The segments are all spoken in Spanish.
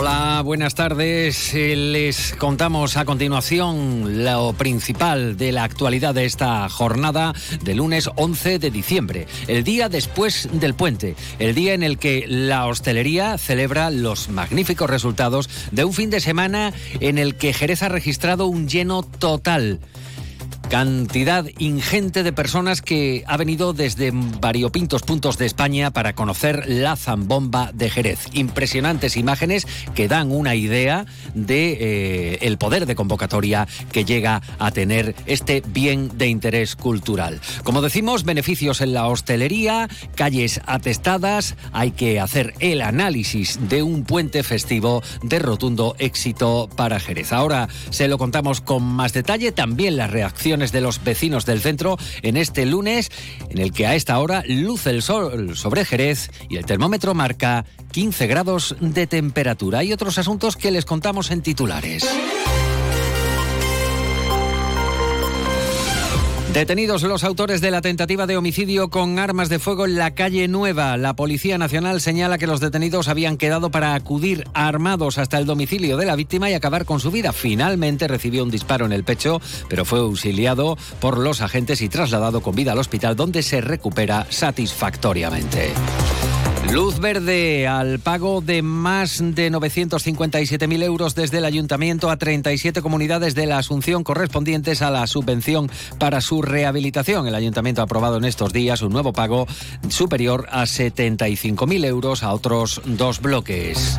Hola, buenas tardes. Eh, les contamos a continuación lo principal de la actualidad de esta jornada de lunes 11 de diciembre, el día después del puente, el día en el que la hostelería celebra los magníficos resultados de un fin de semana en el que Jerez ha registrado un lleno total cantidad ingente de personas que ha venido desde variopintos puntos de España para conocer la zambomba de Jerez. Impresionantes imágenes que dan una idea de eh, el poder de convocatoria que llega a tener este bien de interés cultural. Como decimos, beneficios en la hostelería, calles atestadas, hay que hacer el análisis de un puente festivo de rotundo éxito para Jerez. Ahora se lo contamos con más detalle, también las reacciones de los vecinos del centro en este lunes, en el que a esta hora luce el sol sobre Jerez y el termómetro marca 15 grados de temperatura. Hay otros asuntos que les contamos en titulares. Detenidos los autores de la tentativa de homicidio con armas de fuego en la calle Nueva. La Policía Nacional señala que los detenidos habían quedado para acudir armados hasta el domicilio de la víctima y acabar con su vida. Finalmente recibió un disparo en el pecho, pero fue auxiliado por los agentes y trasladado con vida al hospital donde se recupera satisfactoriamente. Luz verde al pago de más de 957.000 euros desde el ayuntamiento a 37 comunidades de la Asunción correspondientes a la subvención para su rehabilitación. El ayuntamiento ha aprobado en estos días un nuevo pago superior a 75.000 euros a otros dos bloques.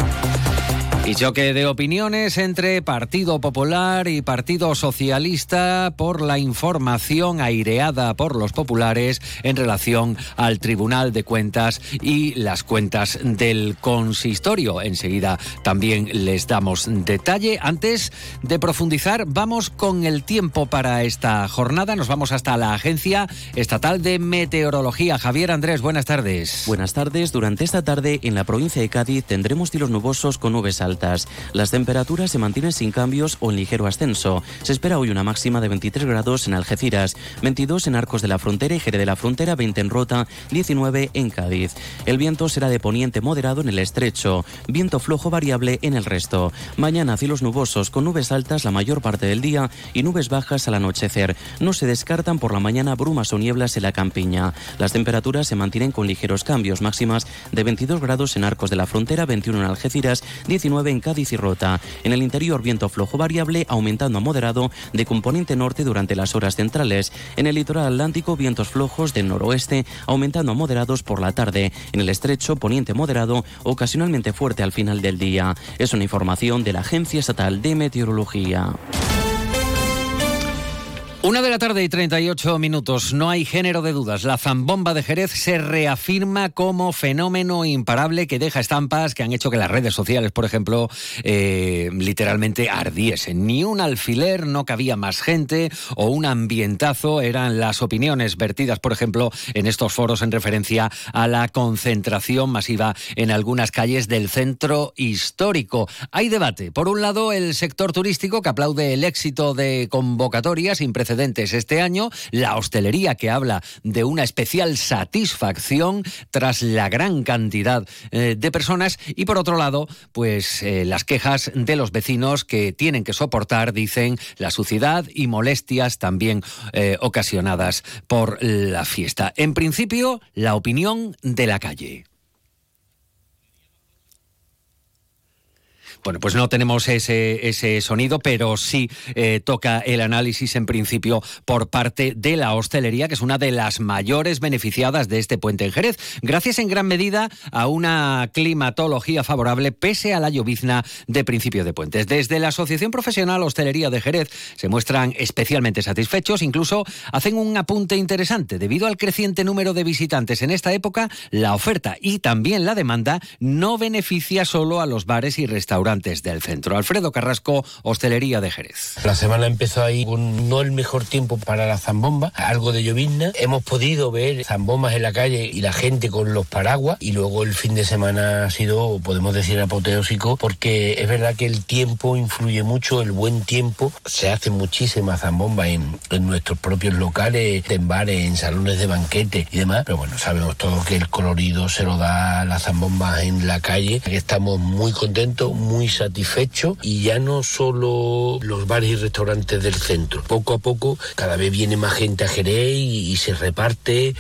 Y choque de opiniones entre Partido Popular y Partido Socialista por la información aireada por los populares en relación al Tribunal de Cuentas y las cuentas del consistorio. Enseguida también les damos detalle. Antes de profundizar, vamos con el tiempo para esta jornada. Nos vamos hasta la Agencia Estatal de Meteorología. Javier Andrés, buenas tardes. Buenas tardes. Durante esta tarde en la provincia de Cádiz tendremos cielos nubosos con nubes altas las temperaturas se mantienen sin cambios o en ligero ascenso. Se espera hoy una máxima de 23 grados en Algeciras, 22 en Arcos de la Frontera y Jerez de la Frontera, 20 en Rota, 19 en Cádiz. El viento será de poniente moderado en el estrecho, viento flojo variable en el resto. Mañana cielos nubosos con nubes altas la mayor parte del día y nubes bajas al anochecer. No se descartan por la mañana brumas o nieblas en la campiña. Las temperaturas se mantienen con ligeros cambios, máximas de 22 grados en Arcos de la Frontera, 21 en Algeciras, 19 en Cádiz y Rota. En el interior, viento flojo variable, aumentando a moderado de componente norte durante las horas centrales. En el litoral atlántico, vientos flojos del noroeste, aumentando a moderados por la tarde. En el estrecho, poniente moderado, ocasionalmente fuerte al final del día. Es una información de la Agencia Estatal de Meteorología. Una de la tarde y 38 minutos. No hay género de dudas. La zambomba de Jerez se reafirma como fenómeno imparable que deja estampas que han hecho que las redes sociales, por ejemplo, eh, literalmente ardiesen. Ni un alfiler, no cabía más gente o un ambientazo eran las opiniones vertidas, por ejemplo, en estos foros en referencia a la concentración masiva en algunas calles del centro histórico. Hay debate. Por un lado, el sector turístico que aplaude el éxito de convocatorias este año, la hostelería que habla de una especial satisfacción tras la gran cantidad eh, de personas y por otro lado, pues eh, las quejas de los vecinos que tienen que soportar, dicen, la suciedad y molestias también eh, ocasionadas por la fiesta. En principio, la opinión de la calle. Bueno, pues no tenemos ese, ese sonido, pero sí eh, toca el análisis en principio por parte de la hostelería, que es una de las mayores beneficiadas de este puente en Jerez, gracias en gran medida a una climatología favorable pese a la llovizna de principio de puentes. Desde la Asociación Profesional Hostelería de Jerez se muestran especialmente satisfechos, incluso hacen un apunte interesante. Debido al creciente número de visitantes en esta época, la oferta y también la demanda no beneficia solo a los bares y restaurantes restaurantes del centro. Alfredo Carrasco, Hostelería de Jerez. La semana empezó ahí con no el mejor tiempo para la zambomba, algo de llovizna. Hemos podido ver zambombas en la calle y la gente con los paraguas y luego el fin de semana ha sido, podemos decir, apoteósico porque es verdad que el tiempo influye mucho, el buen tiempo. Se hace muchísima zambomba en, en nuestros propios locales, en bares, en salones de banquete y demás, pero bueno, sabemos todos que el colorido se lo da las zambombas en la calle, estamos muy contentos, muy satisfechos y ya no solo los bares y restaurantes del centro. Poco a poco cada vez viene más gente a Jerez y se reparte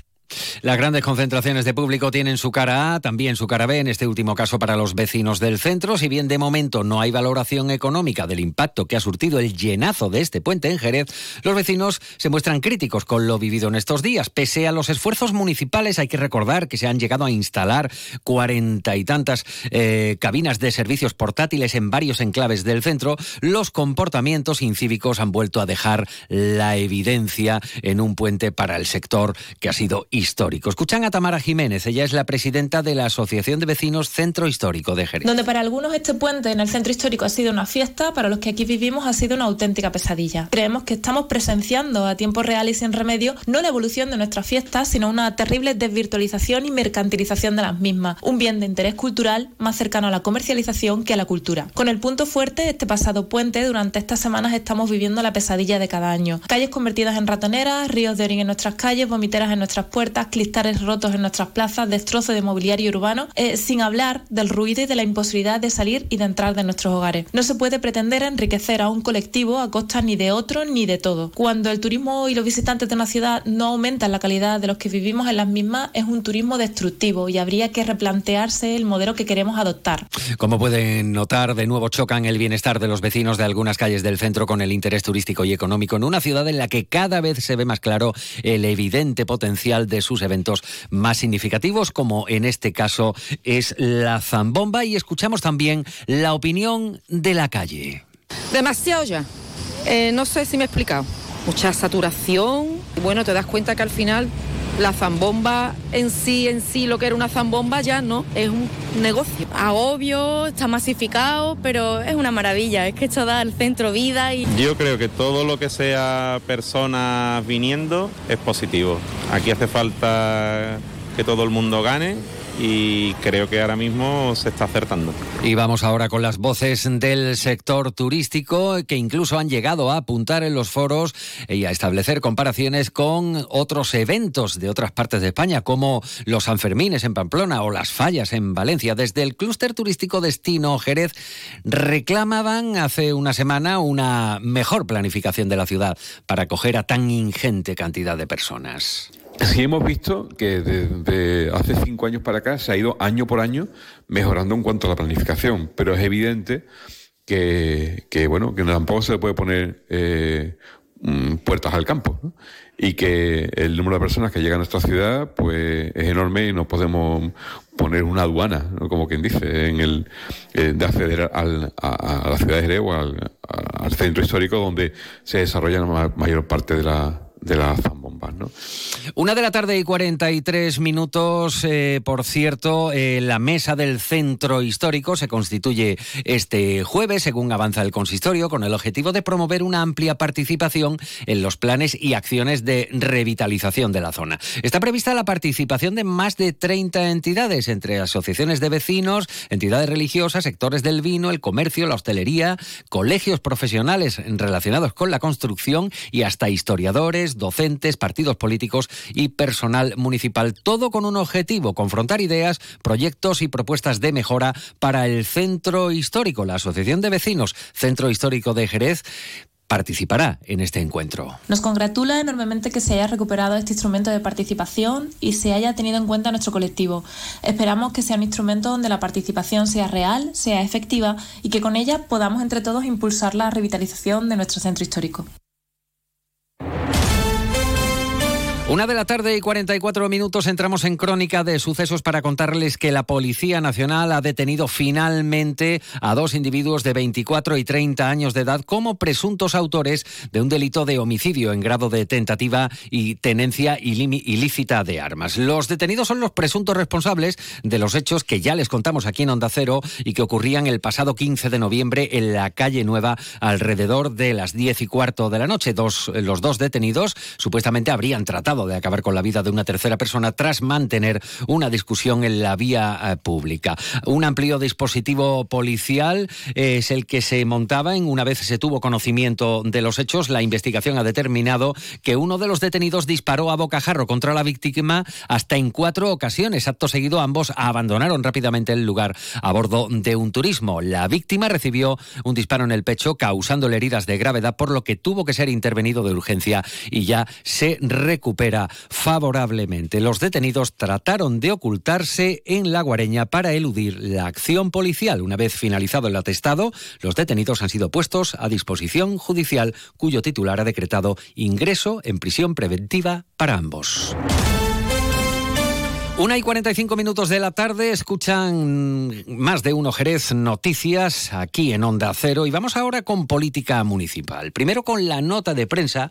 las grandes concentraciones de público tienen su cara A, también su cara B, en este último caso para los vecinos del centro. Si bien de momento no hay valoración económica del impacto que ha surtido el llenazo de este puente en Jerez, los vecinos se muestran críticos con lo vivido en estos días. Pese a los esfuerzos municipales, hay que recordar que se han llegado a instalar cuarenta y tantas eh, cabinas de servicios portátiles en varios enclaves del centro, los comportamientos incívicos han vuelto a dejar la evidencia en un puente para el sector que ha sido histórico. Escuchan a Tamara Jiménez, ella es la presidenta de la Asociación de Vecinos Centro Histórico de Jerez. Donde para algunos este puente en el centro histórico ha sido una fiesta, para los que aquí vivimos ha sido una auténtica pesadilla. Creemos que estamos presenciando a tiempo real y sin remedio no la evolución de nuestras fiestas, sino una terrible desvirtualización y mercantilización de las mismas, un bien de interés cultural más cercano a la comercialización que a la cultura. Con el punto fuerte, este pasado puente, durante estas semanas estamos viviendo la pesadilla de cada año. Calles convertidas en ratoneras, ríos de orín en nuestras calles, vomiteras en nuestras puertas, cristales rotos en nuestras plazas, destrozo de mobiliario urbano, eh, sin hablar del ruido y de la imposibilidad de salir y de entrar de nuestros hogares. No se puede pretender enriquecer a un colectivo a costa ni de otro ni de todo. Cuando el turismo y los visitantes de una ciudad no aumentan la calidad de los que vivimos en las mismas, es un turismo destructivo y habría que replantearse el modelo que queremos adoptar. Como pueden notar, de nuevo chocan el bienestar de los vecinos de algunas calles del centro con el interés turístico y económico en una ciudad en la que cada vez se ve más claro el evidente potencial de sus eventos más significativos, como en este caso es la Zambomba, y escuchamos también la opinión de la calle. Demasiado ya. Eh, no sé si me he explicado. Mucha saturación. Bueno, te das cuenta que al final la zambomba en sí, en sí, lo que era una zambomba ya no, es un negocio. Agobio, está masificado, pero es una maravilla, es que esto da al centro vida y... Yo creo que todo lo que sea personas viniendo es positivo. Aquí hace falta que todo el mundo gane y creo que ahora mismo se está acertando. Y vamos ahora con las voces del sector turístico que incluso han llegado a apuntar en los foros y a establecer comparaciones con otros eventos de otras partes de España como los Sanfermines en Pamplona o las Fallas en Valencia. Desde el clúster turístico Destino Jerez reclamaban hace una semana una mejor planificación de la ciudad para acoger a tan ingente cantidad de personas. Sí hemos visto que desde hace cinco años para acá se ha ido año por año mejorando en cuanto a la planificación, pero es evidente que, que bueno, que tampoco se le puede poner eh, mm, puertas al campo y que el número de personas que llegan a nuestra ciudad pues es enorme y no podemos poner una aduana, como quien dice, en el eh, de acceder al, a, la ciudad de Jerez al, centro histórico donde se desarrolla la mayor parte de la de las Una de la tarde y 43 minutos, eh, por cierto, eh, la mesa del centro histórico se constituye este jueves, según avanza el consistorio, con el objetivo de promover una amplia participación en los planes y acciones de revitalización de la zona. Está prevista la participación de más de 30 entidades, entre asociaciones de vecinos, entidades religiosas, sectores del vino, el comercio, la hostelería, colegios profesionales relacionados con la construcción y hasta historiadores docentes, partidos políticos y personal municipal. Todo con un objetivo, confrontar ideas, proyectos y propuestas de mejora para el centro histórico. La Asociación de Vecinos Centro Histórico de Jerez participará en este encuentro. Nos congratula enormemente que se haya recuperado este instrumento de participación y se haya tenido en cuenta nuestro colectivo. Esperamos que sea un instrumento donde la participación sea real, sea efectiva y que con ella podamos entre todos impulsar la revitalización de nuestro centro histórico. Una de la tarde y 44 minutos entramos en crónica de sucesos para contarles que la Policía Nacional ha detenido finalmente a dos individuos de 24 y 30 años de edad como presuntos autores de un delito de homicidio en grado de tentativa y tenencia ilícita de armas. Los detenidos son los presuntos responsables de los hechos que ya les contamos aquí en Onda Cero y que ocurrían el pasado 15 de noviembre en la calle Nueva alrededor de las 10 y cuarto de la noche. Dos, los dos detenidos supuestamente habrían tratado de acabar con la vida de una tercera persona tras mantener una discusión en la vía eh, pública. Un amplio dispositivo policial es el que se montaba en una vez se tuvo conocimiento de los hechos. La investigación ha determinado que uno de los detenidos disparó a bocajarro contra la víctima hasta en cuatro ocasiones. Acto seguido, ambos abandonaron rápidamente el lugar a bordo de un turismo. La víctima recibió un disparo en el pecho, causándole heridas de gravedad, por lo que tuvo que ser intervenido de urgencia y ya se favorablemente. Los detenidos trataron de ocultarse en la Guareña para eludir la acción policial. Una vez finalizado el atestado, los detenidos han sido puestos a disposición judicial, cuyo titular ha decretado ingreso en prisión preventiva para ambos. Una y 45 minutos de la tarde escuchan más de uno Jerez noticias aquí en Onda Cero y vamos ahora con política municipal. Primero con la nota de prensa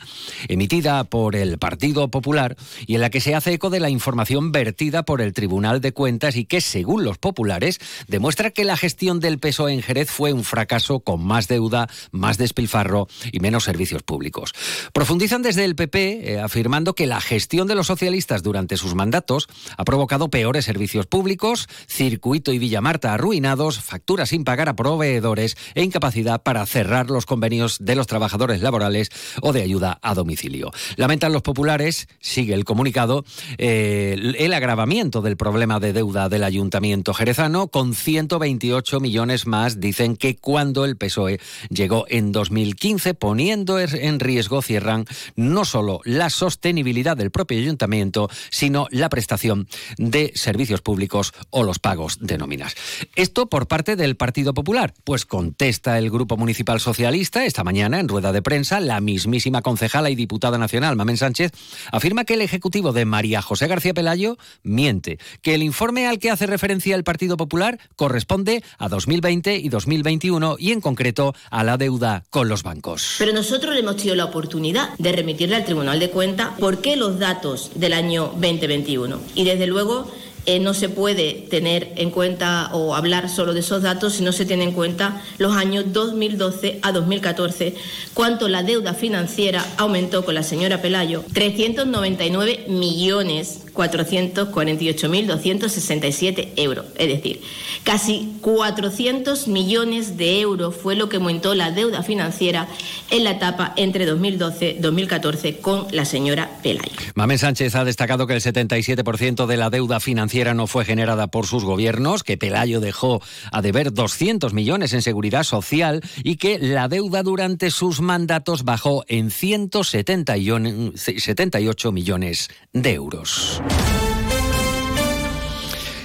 emitida por el Partido Popular y en la que se hace eco de la información vertida por el Tribunal de Cuentas y que, según los populares, demuestra que la gestión del peso en Jerez fue un fracaso con más deuda, más despilfarro y menos servicios públicos. Profundizan desde el PP eh, afirmando que la gestión de los socialistas durante sus mandatos ha provocado peores servicios públicos, circuito y Villa Marta arruinados, facturas sin pagar a proveedores e incapacidad para cerrar los convenios de los trabajadores laborales o de ayuda a domicilio. Lamentan los populares, sigue el comunicado, eh, el agravamiento del problema de deuda del ayuntamiento jerezano con 128 millones más, dicen que cuando el PSOE llegó en 2015, poniendo en riesgo, cierran, no solo la sostenibilidad del propio ayuntamiento, sino la prestación de servicios públicos o los pagos de nóminas. Esto por parte del Partido Popular. Pues contesta el Grupo Municipal Socialista esta mañana en rueda de prensa. La mismísima concejala y diputada nacional, Mamen Sánchez, afirma que el Ejecutivo de María José García Pelayo miente, que el informe al que hace referencia el Partido Popular corresponde a 2020 y 2021 y en concreto a la deuda con los bancos. Pero nosotros le hemos tenido la oportunidad de remitirle al Tribunal de Cuentas por qué los datos del año 2021 y desde luego luego eh, no se puede tener en cuenta o hablar solo de esos datos si no se tiene en cuenta los años 2012 a 2014, cuánto la deuda financiera aumentó con la señora Pelayo, 399 millones 448.267 euros. Es decir, casi 400 millones de euros fue lo que aumentó la deuda financiera en la etapa entre 2012-2014 con la señora Pelayo. Mamen Sánchez ha destacado que el 77% de la deuda financiera no fue generada por sus gobiernos, que Pelayo dejó a deber 200 millones en seguridad social y que la deuda durante sus mandatos bajó en 178 millones de euros. Thank you.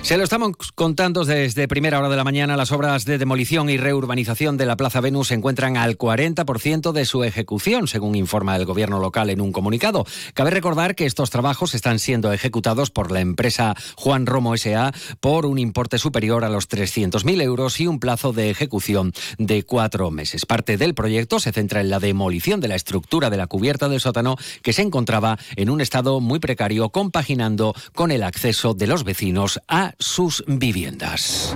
Se lo estamos contando desde primera hora de la mañana. Las obras de demolición y reurbanización de la Plaza Venus se encuentran al 40% de su ejecución, según informa el gobierno local en un comunicado. Cabe recordar que estos trabajos están siendo ejecutados por la empresa Juan Romo S.A. por un importe superior a los 300.000 euros y un plazo de ejecución de cuatro meses. Parte del proyecto se centra en la demolición de la estructura de la cubierta del sótano que se encontraba en un estado muy precario, compaginando con el acceso de los vecinos a sus viviendas.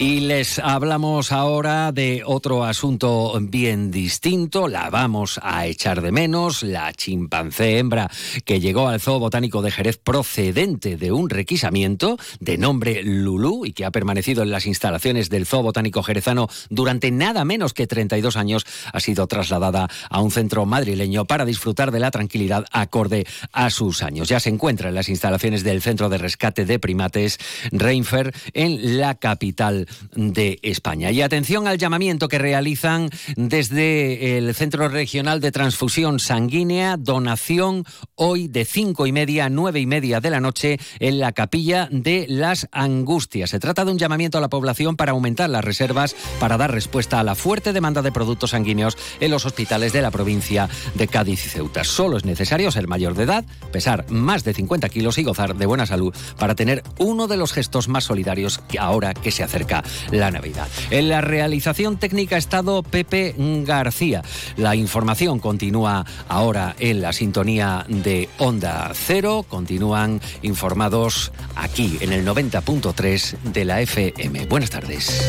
Y les hablamos ahora de otro asunto bien distinto. La vamos a echar de menos. La chimpancé hembra que llegó al Zoo Botánico de Jerez procedente de un requisamiento de nombre Lulú y que ha permanecido en las instalaciones del Zoo Botánico Jerezano durante nada menos que 32 años, ha sido trasladada a un centro madrileño para disfrutar de la tranquilidad acorde a sus años. Ya se encuentra en las instalaciones del Centro de Rescate de Primates Reinfer en la capital de España. Y atención al llamamiento que realizan desde el Centro Regional de Transfusión Sanguínea, donación hoy de cinco y media a nueve y media de la noche en la capilla de las Angustias. Se trata de un llamamiento a la población para aumentar las reservas para dar respuesta a la fuerte demanda de productos sanguíneos en los hospitales de la provincia de Cádiz y Ceuta. Solo es necesario ser mayor de edad, pesar más de 50 kilos y gozar de buena salud para tener uno de los gestos más solidarios que ahora que se acerca la Navidad. En la realización técnica ha estado Pepe García. La información continúa ahora en la sintonía de Onda Cero. Continúan informados aquí en el 90.3 de la FM. Buenas tardes.